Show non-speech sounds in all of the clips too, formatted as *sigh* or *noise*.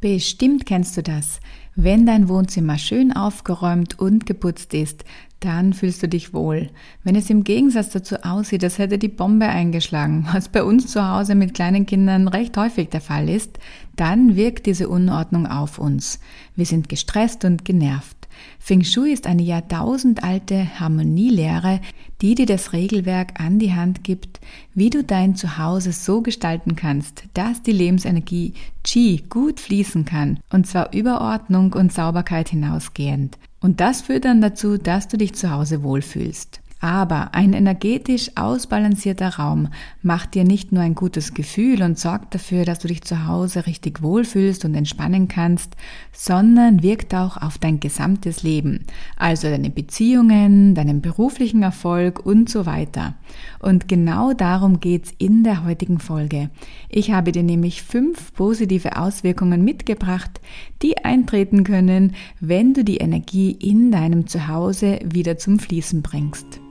Bestimmt kennst du das. Wenn dein Wohnzimmer schön aufgeräumt und geputzt ist, dann fühlst du dich wohl. Wenn es im Gegensatz dazu aussieht, als hätte die Bombe eingeschlagen, *laughs* was bei uns zu Hause mit kleinen Kindern recht häufig der Fall ist, dann wirkt diese Unordnung auf uns. Wir sind gestresst und genervt. Feng Shui ist eine jahrtausendalte Harmonielehre, die dir das Regelwerk an die Hand gibt, wie du dein Zuhause so gestalten kannst, dass die Lebensenergie Qi gut fließen kann, und zwar über Ordnung und Sauberkeit hinausgehend. Und das führt dann dazu, dass du dich zu Hause wohlfühlst. Aber ein energetisch ausbalancierter Raum macht dir nicht nur ein gutes Gefühl und sorgt dafür, dass du dich zu Hause richtig wohlfühlst und entspannen kannst, sondern wirkt auch auf dein gesamtes Leben, also deine Beziehungen, deinen beruflichen Erfolg und so weiter. Und genau darum geht's in der heutigen Folge. Ich habe dir nämlich fünf positive Auswirkungen mitgebracht, die eintreten können, wenn du die Energie in deinem Zuhause wieder zum Fließen bringst.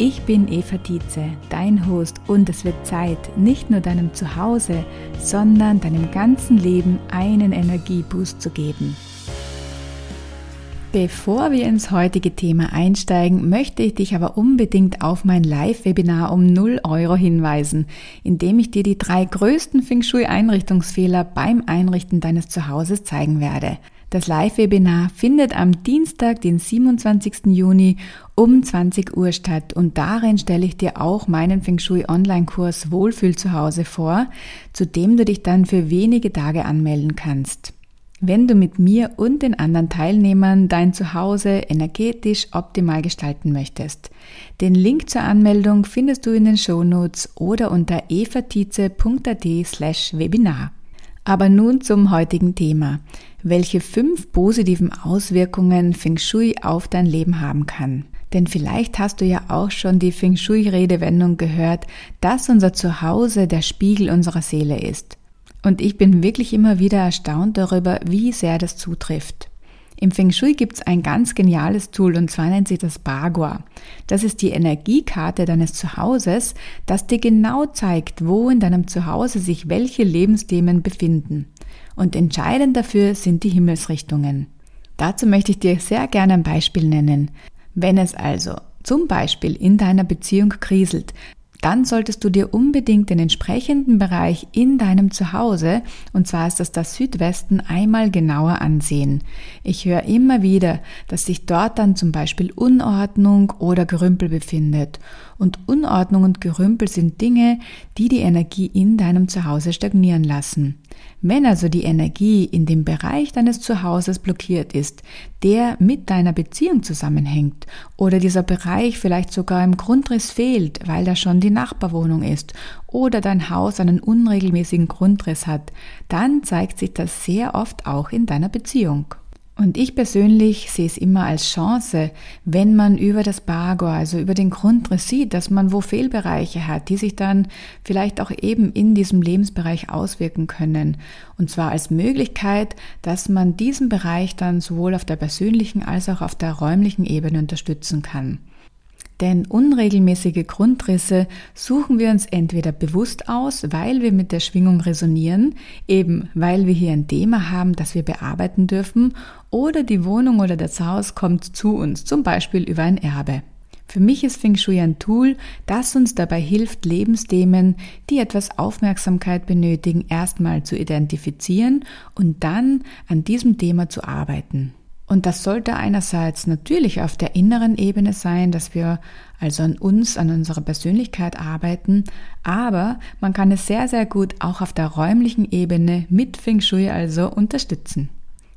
Ich bin Eva Dietze, dein Host und es wird Zeit, nicht nur deinem Zuhause, sondern deinem ganzen Leben einen Energieboost zu geben. Bevor wir ins heutige Thema einsteigen, möchte ich dich aber unbedingt auf mein Live-Webinar um 0 Euro hinweisen, in dem ich dir die drei größten Feng Shui-Einrichtungsfehler beim Einrichten deines Zuhauses zeigen werde. Das Live-Webinar findet am Dienstag, den 27. Juni um 20 Uhr statt und darin stelle ich dir auch meinen Feng Shui Online-Kurs Wohlfühl zu Hause vor, zu dem du dich dann für wenige Tage anmelden kannst. Wenn du mit mir und den anderen Teilnehmern dein Zuhause energetisch optimal gestalten möchtest. Den Link zur Anmeldung findest du in den Shownotes oder unter evatize.at slash Webinar. Aber nun zum heutigen Thema welche fünf positiven Auswirkungen Feng Shui auf dein Leben haben kann. Denn vielleicht hast du ja auch schon die Feng Shui-Redewendung gehört, dass unser Zuhause der Spiegel unserer Seele ist. Und ich bin wirklich immer wieder erstaunt darüber, wie sehr das zutrifft. Im Feng Shui gibt es ein ganz geniales Tool und zwar nennt sich das Bagua. Das ist die Energiekarte deines Zuhauses, das dir genau zeigt, wo in deinem Zuhause sich welche Lebensthemen befinden. Und entscheidend dafür sind die Himmelsrichtungen. Dazu möchte ich dir sehr gerne ein Beispiel nennen. Wenn es also zum Beispiel in deiner Beziehung kriselt, dann solltest du dir unbedingt den entsprechenden Bereich in deinem Zuhause, und zwar ist das das Südwesten, einmal genauer ansehen. Ich höre immer wieder, dass sich dort dann zum Beispiel Unordnung oder Gerümpel befindet. Und Unordnung und Gerümpel sind Dinge, die die Energie in deinem Zuhause stagnieren lassen. Wenn also die Energie in dem Bereich deines Zuhauses blockiert ist, der mit deiner Beziehung zusammenhängt, oder dieser Bereich vielleicht sogar im Grundriss fehlt, weil da schon die Nachbarwohnung ist, oder dein Haus einen unregelmäßigen Grundriss hat, dann zeigt sich das sehr oft auch in deiner Beziehung. Und ich persönlich sehe es immer als Chance, wenn man über das Bagor, also über den Grundriss sieht, dass man wo Fehlbereiche hat, die sich dann vielleicht auch eben in diesem Lebensbereich auswirken können. Und zwar als Möglichkeit, dass man diesen Bereich dann sowohl auf der persönlichen als auch auf der räumlichen Ebene unterstützen kann. Denn unregelmäßige Grundrisse suchen wir uns entweder bewusst aus, weil wir mit der Schwingung resonieren, eben weil wir hier ein Thema haben, das wir bearbeiten dürfen, oder die Wohnung oder das Haus kommt zu uns, zum Beispiel über ein Erbe. Für mich ist Feng Shui ein Tool, das uns dabei hilft, Lebensthemen, die etwas Aufmerksamkeit benötigen, erstmal zu identifizieren und dann an diesem Thema zu arbeiten. Und das sollte einerseits natürlich auf der inneren Ebene sein, dass wir also an uns, an unserer Persönlichkeit arbeiten, aber man kann es sehr, sehr gut auch auf der räumlichen Ebene mit Feng Shui also unterstützen.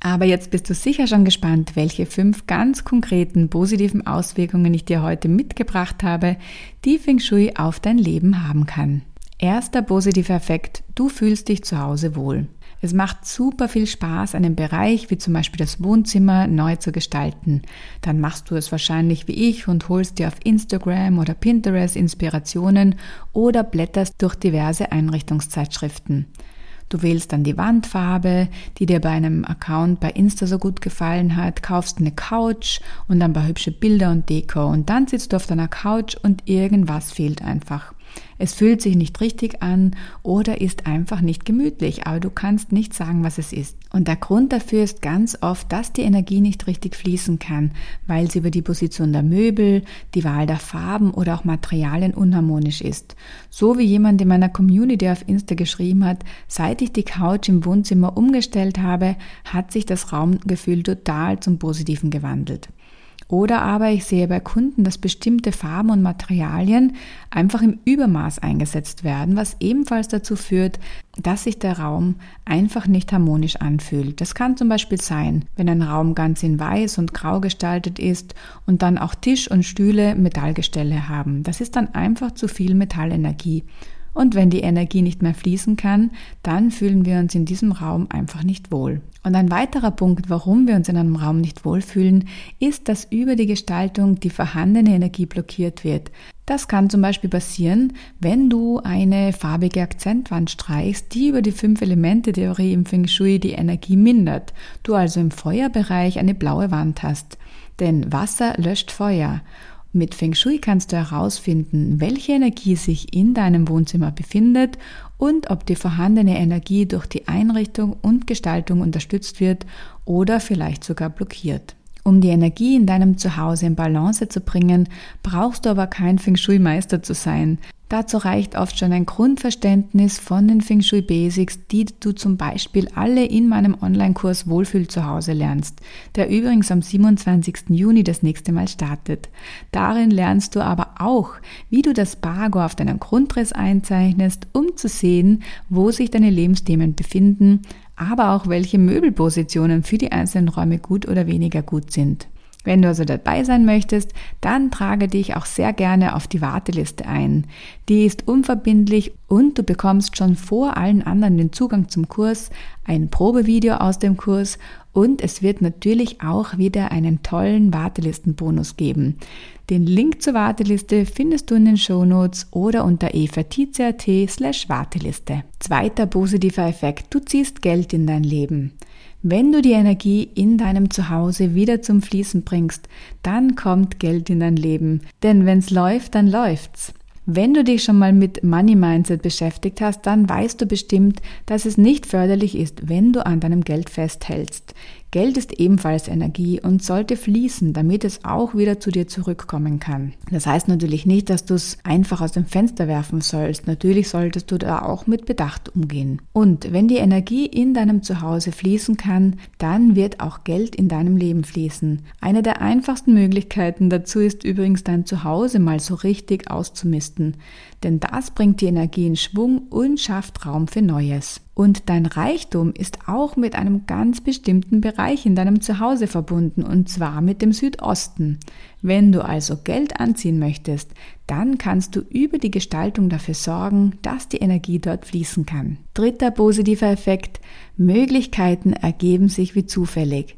Aber jetzt bist du sicher schon gespannt, welche fünf ganz konkreten positiven Auswirkungen ich dir heute mitgebracht habe, die Feng Shui auf dein Leben haben kann. Erster positiver Effekt, du fühlst dich zu Hause wohl. Es macht super viel Spaß, einen Bereich wie zum Beispiel das Wohnzimmer neu zu gestalten. Dann machst du es wahrscheinlich wie ich und holst dir auf Instagram oder Pinterest Inspirationen oder blätterst durch diverse Einrichtungszeitschriften. Du wählst dann die Wandfarbe, die dir bei einem Account bei Insta so gut gefallen hat, kaufst eine Couch und ein paar hübsche Bilder und Deko und dann sitzt du auf deiner Couch und irgendwas fehlt einfach. Es fühlt sich nicht richtig an oder ist einfach nicht gemütlich, aber du kannst nicht sagen, was es ist. Und der Grund dafür ist ganz oft, dass die Energie nicht richtig fließen kann, weil sie über die Position der Möbel, die Wahl der Farben oder auch Materialien unharmonisch ist. So wie jemand in meiner Community auf Insta geschrieben hat, seit ich die Couch im Wohnzimmer umgestellt habe, hat sich das Raumgefühl total zum Positiven gewandelt. Oder aber ich sehe bei Kunden, dass bestimmte Farben und Materialien einfach im Übermaß eingesetzt werden, was ebenfalls dazu führt, dass sich der Raum einfach nicht harmonisch anfühlt. Das kann zum Beispiel sein, wenn ein Raum ganz in weiß und grau gestaltet ist und dann auch Tisch und Stühle Metallgestelle haben. Das ist dann einfach zu viel Metallenergie und wenn die Energie nicht mehr fließen kann, dann fühlen wir uns in diesem Raum einfach nicht wohl. Und ein weiterer Punkt, warum wir uns in einem Raum nicht wohlfühlen, ist, dass über die Gestaltung die vorhandene Energie blockiert wird. Das kann zum Beispiel passieren, wenn du eine farbige Akzentwand streichst, die über die fünf Elemente Theorie im Feng Shui die Energie mindert. Du also im Feuerbereich eine blaue Wand hast. Denn Wasser löscht Feuer. Mit Feng Shui kannst du herausfinden, welche Energie sich in deinem Wohnzimmer befindet und ob die vorhandene Energie durch die Einrichtung und Gestaltung unterstützt wird oder vielleicht sogar blockiert. Um die Energie in deinem Zuhause in Balance zu bringen, brauchst du aber kein Feng Shui Meister zu sein. Dazu reicht oft schon ein Grundverständnis von den Feng Shui Basics, die du zum Beispiel alle in meinem Online-Kurs Wohlfühl zu Hause lernst, der übrigens am 27. Juni das nächste Mal startet. Darin lernst du aber auch, wie du das Bargo auf deinem Grundriss einzeichnest, um zu sehen, wo sich deine Lebensthemen befinden, aber auch welche Möbelpositionen für die einzelnen Räume gut oder weniger gut sind. Wenn du also dabei sein möchtest, dann trage dich auch sehr gerne auf die Warteliste ein. Die ist unverbindlich und du bekommst schon vor allen anderen den Zugang zum Kurs, ein Probevideo aus dem Kurs und es wird natürlich auch wieder einen tollen Wartelistenbonus geben. Den Link zur Warteliste findest du in den Shownotes oder unter evatizia.at slash Warteliste. Zweiter positiver Effekt, du ziehst Geld in dein Leben. Wenn du die Energie in deinem Zuhause wieder zum Fließen bringst, dann kommt Geld in dein Leben. Denn wenn's läuft, dann läuft's. Wenn du dich schon mal mit Money Mindset beschäftigt hast, dann weißt du bestimmt, dass es nicht förderlich ist, wenn du an deinem Geld festhältst. Geld ist ebenfalls Energie und sollte fließen, damit es auch wieder zu dir zurückkommen kann. Das heißt natürlich nicht, dass du es einfach aus dem Fenster werfen sollst. Natürlich solltest du da auch mit Bedacht umgehen. Und wenn die Energie in deinem Zuhause fließen kann, dann wird auch Geld in deinem Leben fließen. Eine der einfachsten Möglichkeiten dazu ist übrigens dein Zuhause mal so richtig auszumisten. Denn das bringt die Energie in Schwung und schafft Raum für Neues. Und dein Reichtum ist auch mit einem ganz bestimmten Bereich in deinem Zuhause verbunden, und zwar mit dem Südosten. Wenn du also Geld anziehen möchtest, dann kannst du über die Gestaltung dafür sorgen, dass die Energie dort fließen kann. Dritter positiver Effekt, Möglichkeiten ergeben sich wie zufällig.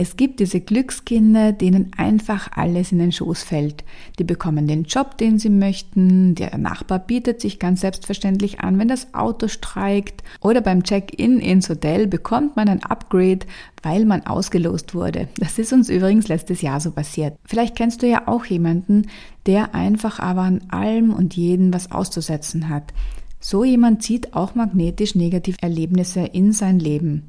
Es gibt diese Glückskinder, denen einfach alles in den Schoß fällt. Die bekommen den Job, den sie möchten, der Nachbar bietet sich ganz selbstverständlich an, wenn das Auto streikt oder beim Check-in ins Hotel bekommt man ein Upgrade, weil man ausgelost wurde. Das ist uns übrigens letztes Jahr so passiert. Vielleicht kennst du ja auch jemanden, der einfach aber an allem und jeden was auszusetzen hat. So jemand zieht auch magnetisch negative Erlebnisse in sein Leben.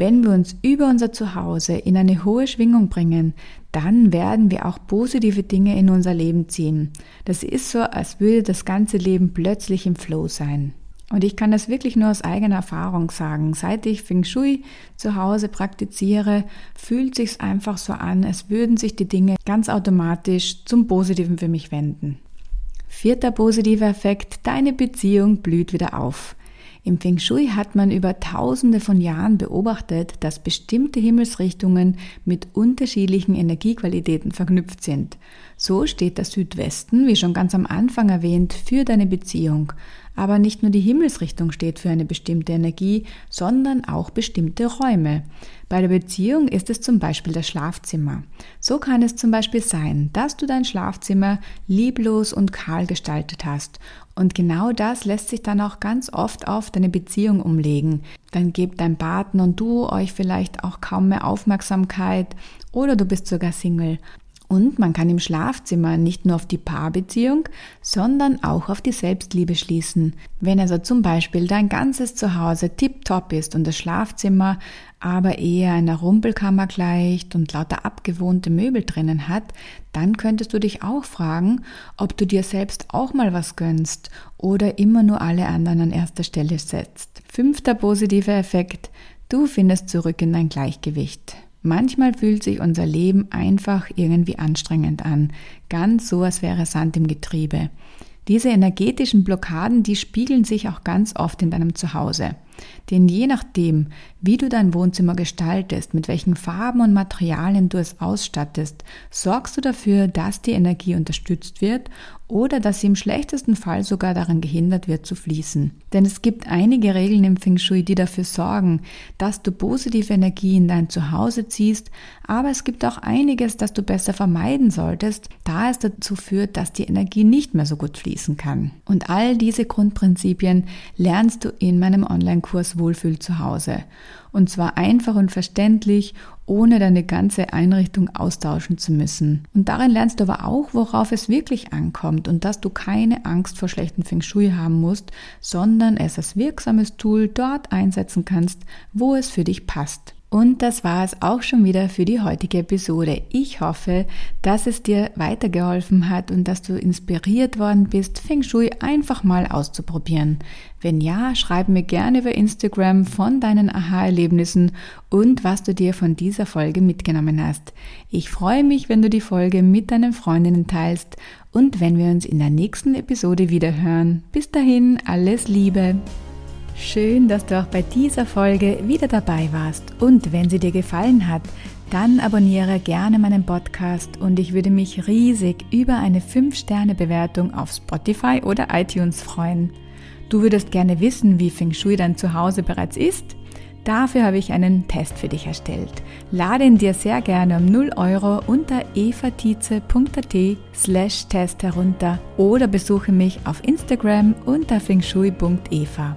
Wenn wir uns über unser Zuhause in eine hohe Schwingung bringen, dann werden wir auch positive Dinge in unser Leben ziehen. Das ist so, als würde das ganze Leben plötzlich im Flow sein. Und ich kann das wirklich nur aus eigener Erfahrung sagen. Seit ich Feng Shui zu Hause praktiziere, fühlt sich's einfach so an, als würden sich die Dinge ganz automatisch zum Positiven für mich wenden. Vierter positiver Effekt, deine Beziehung blüht wieder auf. Im Feng Shui hat man über tausende von Jahren beobachtet, dass bestimmte Himmelsrichtungen mit unterschiedlichen Energiequalitäten verknüpft sind. So steht der Südwesten, wie schon ganz am Anfang erwähnt, für deine Beziehung. Aber nicht nur die Himmelsrichtung steht für eine bestimmte Energie, sondern auch bestimmte Räume. Bei der Beziehung ist es zum Beispiel das Schlafzimmer. So kann es zum Beispiel sein, dass du dein Schlafzimmer lieblos und kahl gestaltet hast. Und genau das lässt sich dann auch ganz oft auf deine Beziehung umlegen. Dann gebt dein Partner und du euch vielleicht auch kaum mehr Aufmerksamkeit oder du bist sogar Single. Und man kann im Schlafzimmer nicht nur auf die Paarbeziehung, sondern auch auf die Selbstliebe schließen. Wenn also zum Beispiel dein ganzes Zuhause tiptop ist und das Schlafzimmer aber eher einer Rumpelkammer gleicht und lauter abgewohnte Möbel drinnen hat, dann könntest du dich auch fragen, ob du dir selbst auch mal was gönnst oder immer nur alle anderen an erster Stelle setzt. Fünfter positiver Effekt, du findest zurück in dein Gleichgewicht. Manchmal fühlt sich unser Leben einfach irgendwie anstrengend an, ganz so, als wäre Sand im Getriebe. Diese energetischen Blockaden, die spiegeln sich auch ganz oft in deinem Zuhause. Denn je nachdem, wie du dein Wohnzimmer gestaltest, mit welchen Farben und Materialien du es ausstattest, sorgst du dafür, dass die Energie unterstützt wird oder dass sie im schlechtesten Fall sogar daran gehindert wird zu fließen. Denn es gibt einige Regeln im Feng Shui, die dafür sorgen, dass du positive Energie in dein Zuhause ziehst, aber es gibt auch einiges, das du besser vermeiden solltest, da es dazu führt, dass die Energie nicht mehr so gut fließen kann. Und all diese Grundprinzipien lernst du in meinem Online-Kurs Wohlfühl zu Hause. Und zwar einfach und verständlich, ohne deine ganze Einrichtung austauschen zu müssen. Und darin lernst du aber auch, worauf es wirklich ankommt und dass du keine Angst vor schlechten Feng Shui haben musst, sondern es als wirksames Tool dort einsetzen kannst, wo es für dich passt. Und das war es auch schon wieder für die heutige Episode. Ich hoffe, dass es dir weitergeholfen hat und dass du inspiriert worden bist, Feng Shui einfach mal auszuprobieren. Wenn ja, schreib mir gerne über Instagram von deinen Aha-Erlebnissen und was du dir von dieser Folge mitgenommen hast. Ich freue mich, wenn du die Folge mit deinen Freundinnen teilst und wenn wir uns in der nächsten Episode wieder hören. Bis dahin, alles Liebe. Schön, dass du auch bei dieser Folge wieder dabei warst. Und wenn sie dir gefallen hat, dann abonniere gerne meinen Podcast und ich würde mich riesig über eine 5-Sterne-Bewertung auf Spotify oder iTunes freuen. Du würdest gerne wissen, wie Feng Shui dein Zuhause bereits ist? Dafür habe ich einen Test für dich erstellt. Lade ihn dir sehr gerne um 0 Euro unter evatize.at slash Test herunter oder besuche mich auf Instagram unter fengshui.eva.